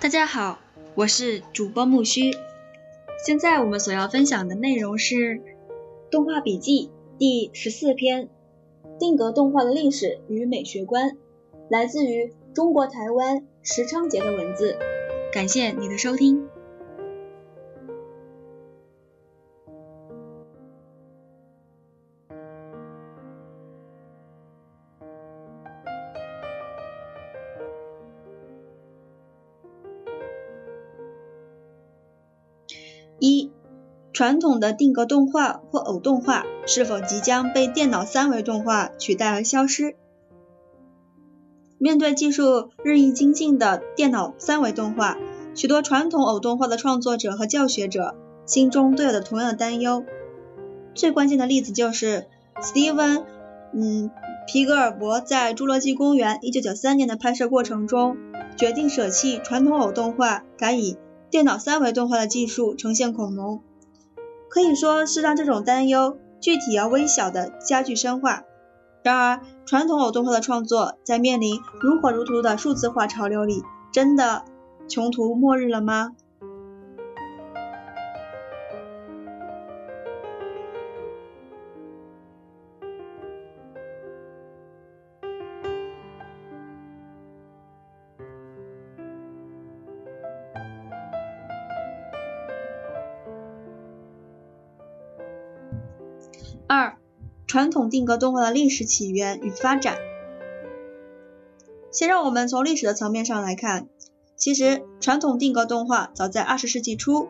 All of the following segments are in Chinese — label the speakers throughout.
Speaker 1: 大家好，我是主播木须。现在我们所要分享的内容是《动画笔记》第十四篇：定格动画的历史与美学观，来自于中国台湾石昌杰的文字。感谢你的收听。传统的定格动画或偶动画是否即将被电脑三维动画取代而消失？面对技术日益精进的电脑三维动画，许多传统偶动画的创作者和教学者心中都有着同样的担忧。最关键的例子就是斯蒂文，嗯，皮格尔伯在《侏罗纪公园》1993年的拍摄过程中，决定舍弃传统偶动画，改以电脑三维动画的技术呈现恐龙，可以说是让这种担忧具体而微小的加剧深化。然而，传统偶动画的创作在面临如火如荼的数字化潮流里，真的穷途末日了吗？二、传统定格动画的历史起源与发展。先让我们从历史的层面上来看，其实传统定格动画早在二十世纪初，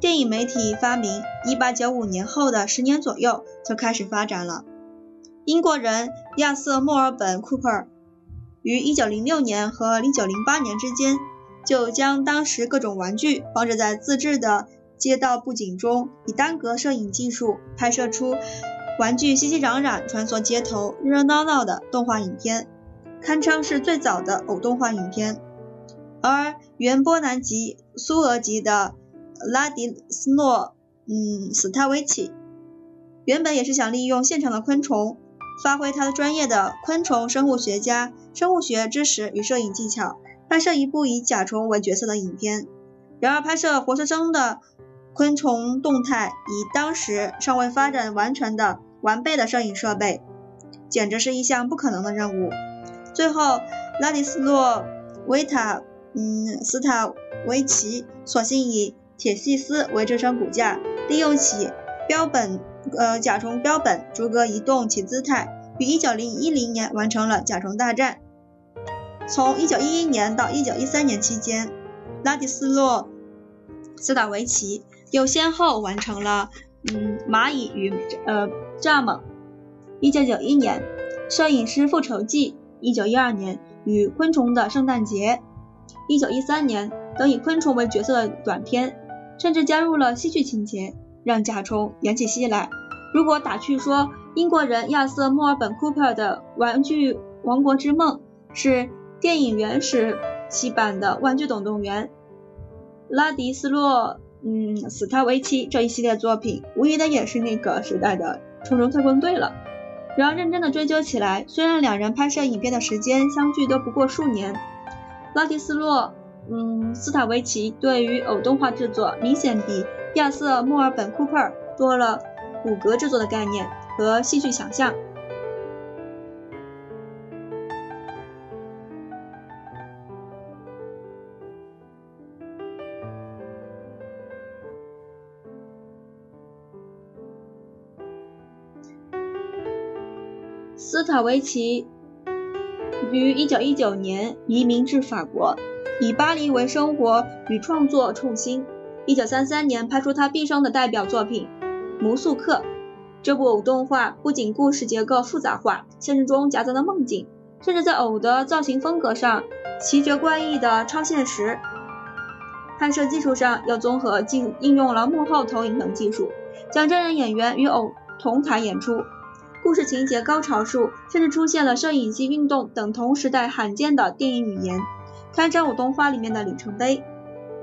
Speaker 1: 电影媒体发明一八九五年后的十年左右就开始发展了。英国人亚瑟·墨尔本·库珀于一九零六年和一九零八年之间，就将当时各种玩具放置在自制的街道布景中，以单格摄影技术拍摄出。玩具熙熙攘攘穿梭街头，热热闹闹的动画影片，堪称是最早的偶动画影片。而原波兰籍苏俄籍的拉迪斯诺嗯斯塔维奇，原本也是想利用现场的昆虫，发挥他的专业的昆虫生物学家生物学知识与摄影技巧，拍摄一部以甲虫为角色的影片。然而拍摄活生生的。昆虫动态以当时尚未发展完全的完备的摄影设备，简直是一项不可能的任务。最后，拉迪斯洛维塔嗯斯塔维奇索性以铁细丝为支撑骨架，利用其标本呃甲虫标本逐个移动其姿态，于一九零一零年完成了甲虫大战。从一九一一年到一九一三年期间，拉迪斯洛斯塔维奇。又先后完成了嗯蚂蚁与呃蚱蜢，一九九一年摄影师复仇记，一九一二年与昆虫的圣诞节，一九一三年等以昆虫为角色的短片，甚至加入了戏剧情节，让甲虫演起戏来。如果打趣说英国人亚瑟墨尔本库珀的玩具王国之梦是电影原始期版的玩具总动员，拉迪斯洛。嗯，斯塔维奇这一系列作品，无疑的也是那个时代的冲冲特工队了。然而认真的追究起来，虽然两人拍摄影片的时间相距都不过数年，拉蒂斯洛，嗯，斯塔维奇对于偶动画制作明显比亚瑟墨尔本库珀多了骨骼制作的概念和戏剧想象。斯塔维奇于1919年移民至法国，以巴黎为生活与创作重心。1933年拍出他毕生的代表作品《魔术客》。这部偶动画不仅故事结构复杂化，现实中夹杂了梦境，甚至在偶的造型风格上奇绝怪异的超现实。拍摄技术上又综合进应用了幕后投影等技术，将真人演员与偶同台演出。故事情节高潮处，甚至出现了摄影机运动等同时代罕见的电影语言，堪称我动画里面的里程碑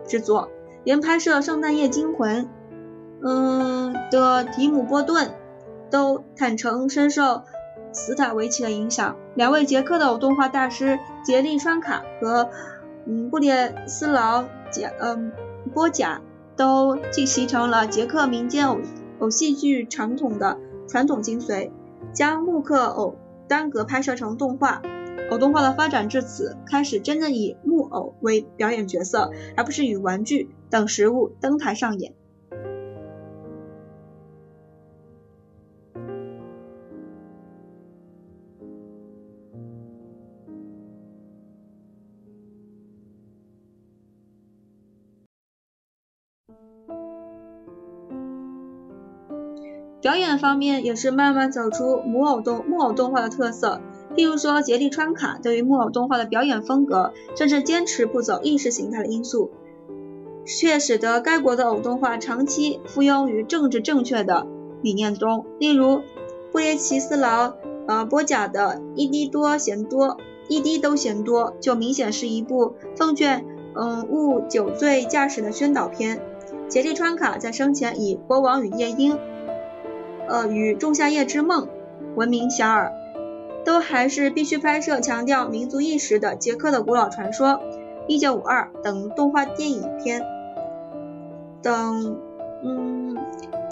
Speaker 1: 制作。连拍摄《圣诞夜惊魂》嗯的提姆波顿都坦诚深受斯塔维奇的影响。两位捷克的偶动画大师杰利川卡和嗯，布列斯劳贾，嗯，波贾都继承了捷克民间偶偶戏剧传统的传统精髓，将木刻偶单格拍摄成动画。偶动画的发展至此，开始真正以木偶为表演角色，而不是与玩具等实物登台上演。表演方面也是慢慢走出木偶动木偶动画的特色。譬如说，杰利川卡对于木偶动画的表演风格，甚至坚持不走意识形态的因素，却使得该国的偶动画长期附庸于政治正确的理念中。例如，布列奇斯劳呃波贾的一滴多嫌多，一滴都嫌多，就明显是一部奉劝嗯勿酒醉驾驶的宣导片。杰利川卡在生前以《国王与夜莺》呃与《仲夏夜之梦》闻名遐迩。都还是必须拍摄强调民族意识的捷克的古老传说、一九五二等动画电影片等。嗯，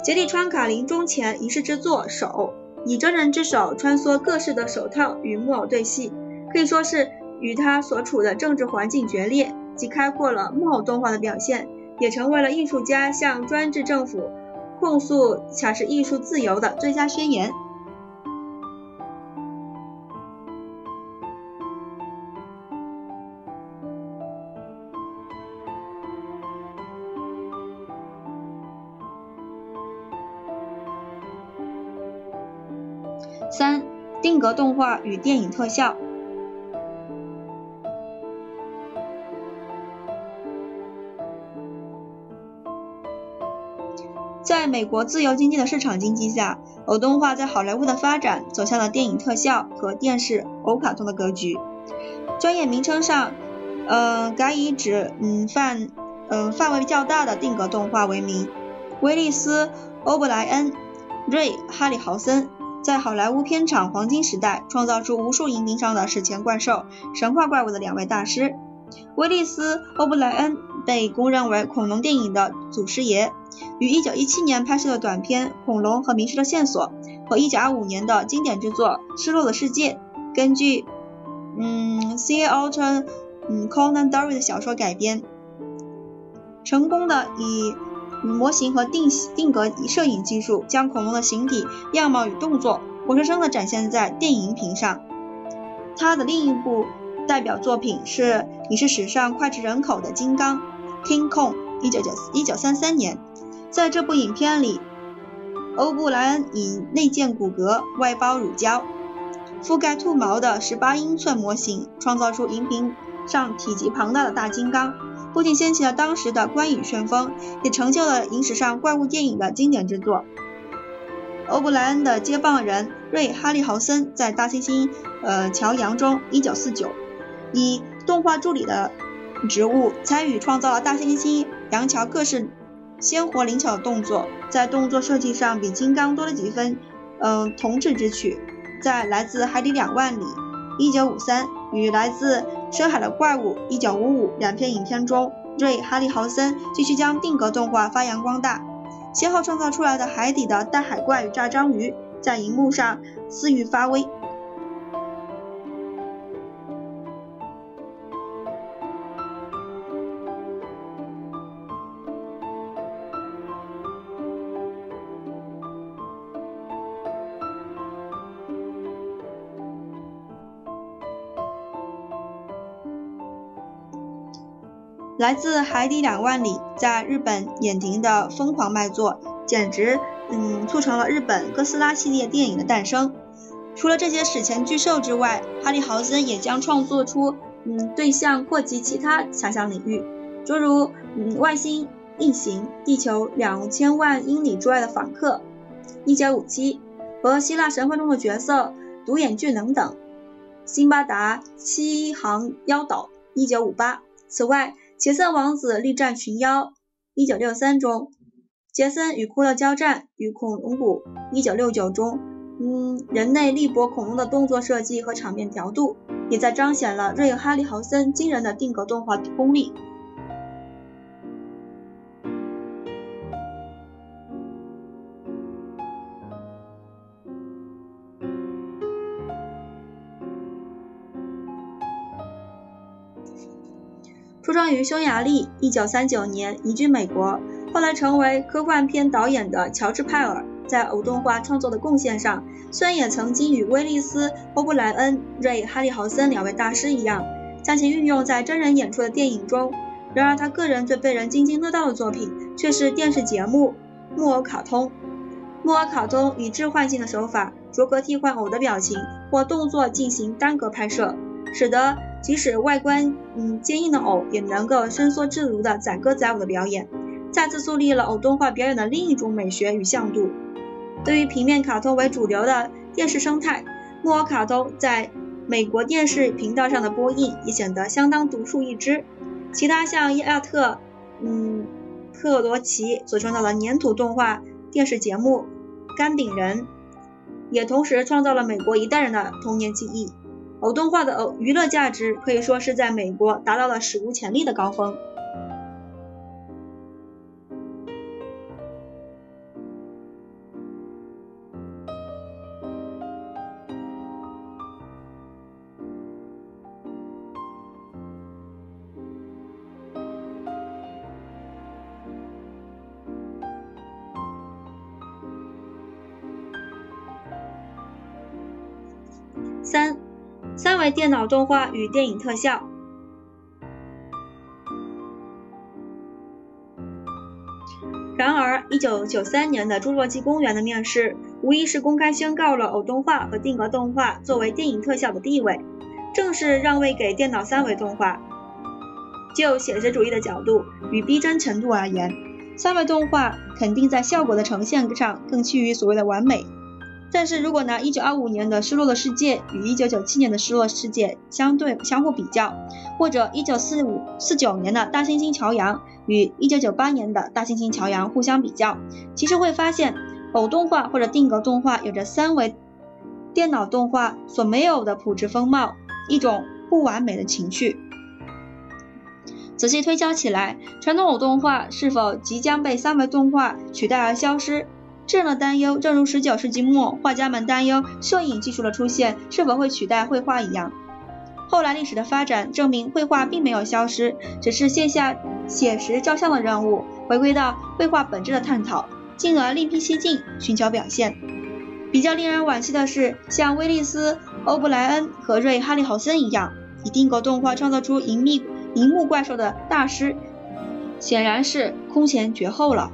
Speaker 1: 杰利川卡临终前仪式之作手，以真人之手穿梭各式的手套与木偶对戏，可以说是与他所处的政治环境决裂，既开阔了木偶动画的表现，也成为了艺术家向专制政府控诉才是艺术自由的最佳宣言。三、定格动画与电影特效。在美国自由经济的市场经济下，偶动画在好莱坞的发展走向了电影特效和电视偶卡通的格局。专业名称上，呃，改以指嗯范嗯范围较大的定格动画为名。威利斯·欧布莱恩、瑞·哈里豪森。在好莱坞片场黄金时代，创造出无数荧屏上的史前怪兽、神话怪物的两位大师，威利斯·欧布莱恩被公认为恐龙电影的祖师爷，于1917年拍摄的短片《恐龙和迷失的线索》和1925年的经典之作《失落的世界》，根据嗯 C. Alton 嗯 Conan Doyle 的小说改编，成功的以。模型和定定格摄影技术将恐龙的形体、样貌与动作活生生地展现在电影屏上。他的另一部代表作品是影视史上脍炙人口的《金刚》（King Kong），一九九一九三三年。在这部影片里，欧布莱恩以内建骨骼、外包乳胶、覆盖兔毛的十八英寸模型，创造出荧屏上体积庞大的大金刚。不仅掀起了当时的观影旋风，也成就了影史上怪物电影的经典之作。欧布莱恩的接棒人瑞·哈利豪森在《大猩猩呃乔洋》中，1949以动画助理的植物参与创造了大猩猩杨桥各式鲜活灵巧的动作，在动作设计上比金刚多了几分嗯童稚之趣。在《来自海底两万里》1953与《来自深海的怪物》一九五五两篇影片中，瑞·哈利豪森继续将定格动画发扬光大，先后创造出来的海底的大海怪与炸章鱼在荧幕上肆意发威。来自海底两万里，在日本演停的疯狂卖座，简直嗯促成了日本哥斯拉系列电影的诞生。除了这些史前巨兽之外，哈利豪森也将创作出嗯对象扩及其他想象领域，诸如嗯外星异形、地球两千万英里之外的访客、一九五七和希腊神话中的角色独眼巨能等，辛巴达七航妖岛一九五八。此外。杰森王子力战群妖，一九六三中；杰森与骷髅交战与恐龙谷，一九六九中。嗯，人类力搏恐龙的动作设计和场面调度，也在彰显了瑞哈利豪森惊人的定格动画功力。出生于匈牙利，1939年移居美国，后来成为科幻片导演的乔治·派尔，在偶动画创作的贡献上，虽然也曾经与威利斯·欧布莱恩、瑞·哈利豪森两位大师一样，将其运用在真人演出的电影中，然而他个人最被人津津乐道的作品却是电视节目《木偶卡通》。木偶卡通以置换性的手法，逐格替换偶的表情或动作进行单格拍摄，使得即使外观嗯坚硬的偶也能够伸缩自如的载歌载舞的表演，再次树立了偶动画表演的另一种美学与向度。对于平面卡通为主流的电视生态，木偶卡通在美国电视频道上的播映也显得相当独树一帜。其他像亚特嗯特罗奇所创造的粘土动画电视节目《干饼人》，也同时创造了美国一代人的童年记忆。偶动画的偶娱乐价值可以说是在美国达到了史无前例的高峰。三。为电脑动画与电影特效。然而，1993年的《侏罗纪公园》的面世，无疑是公开宣告了偶动画和定格动画作为电影特效的地位，正式让位给电脑三维动画。就写实主义的角度与逼真程度而言，三维动画肯定在效果的呈现上更趋于所谓的完美。但是如果拿1925年的《失落的世界》与1997年的《失落世界》相对相互比较，或者1945、49年的《大猩猩乔洋》与1998年的《大猩猩乔洋》互相比较，其实会发现，偶动画或者定格动画有着三维电脑动画所没有的朴质风貌，一种不完美的情绪。仔细推敲起来，传统偶动画是否即将被三维动画取代而消失？这样的担忧，正如十九世纪末画家们担忧摄影技术的出现是否会取代绘画一样。后来历史的发展证明，绘画并没有消失，只是卸下写实照相的任务，回归到绘画本质的探讨，进而另辟蹊径，寻求表现。比较令人惋惜的是，像威利斯·欧布莱恩和瑞·哈利豪森一样，以定格动画创造出银幕银幕怪兽的大师，显然是空前绝后了。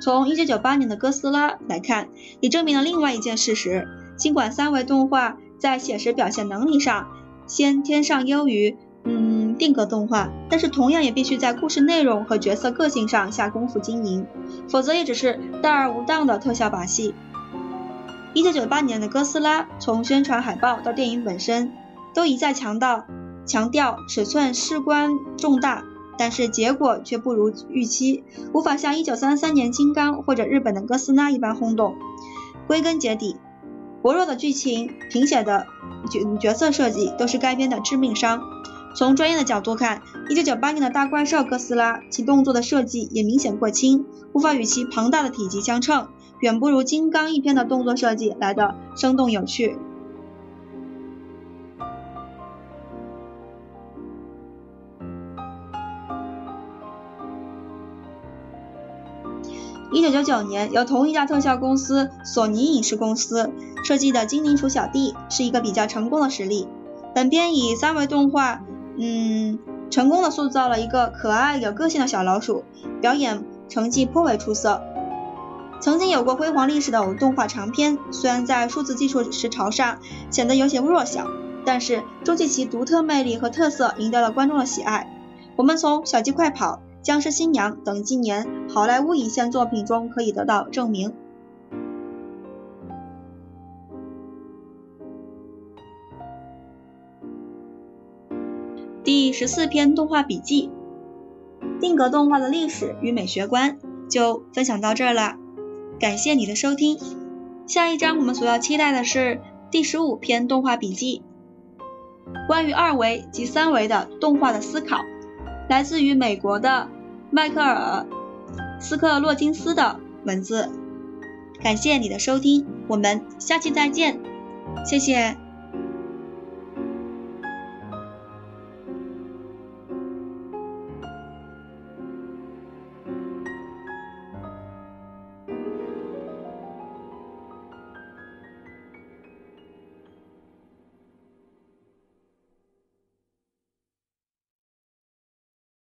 Speaker 1: 从1998年的哥斯拉来看，也证明了另外一件事实：尽管三维动画在写实表现能力上先天上优于嗯定格动画，但是同样也必须在故事内容和角色个性上下功夫经营，否则也只是大而无当的特效把戏。1998年的哥斯拉，从宣传海报到电影本身，都一再强调强调尺寸事关重大。但是结果却不如预期，无法像1933年金刚或者日本的哥斯拉一般轰动。归根结底，薄弱的剧情、贫血的角角色设计都是该片的致命伤。从专业的角度看，1998年的大怪兽哥斯拉，其动作的设计也明显过轻，无法与其庞大的体积相称，远不如金刚一片的动作设计来的生动有趣。一九九九年，由同一家特效公司索尼影视公司设计的《精灵鼠小弟》是一个比较成功的实例。本片以三维动画，嗯，成功的塑造了一个可爱有个性的小老鼠，表演成绩颇为出色。曾经有过辉煌历史的偶动画长片，虽然在数字技术时潮上显得有些弱小，但是终其其独特魅力和特色，赢得了观众的喜爱。我们从《小鸡快跑》。僵尸新娘等今年好莱坞一线作品中可以得到证明。第十四篇动画笔记：定格动画的历史与美学观。就分享到这儿了，感谢你的收听。下一章我们所要期待的是第十五篇动画笔记，关于二维及三维的动画的思考，来自于美国的迈克尔斯克洛金斯的文字。感谢你的收听，我们下期再见，谢谢。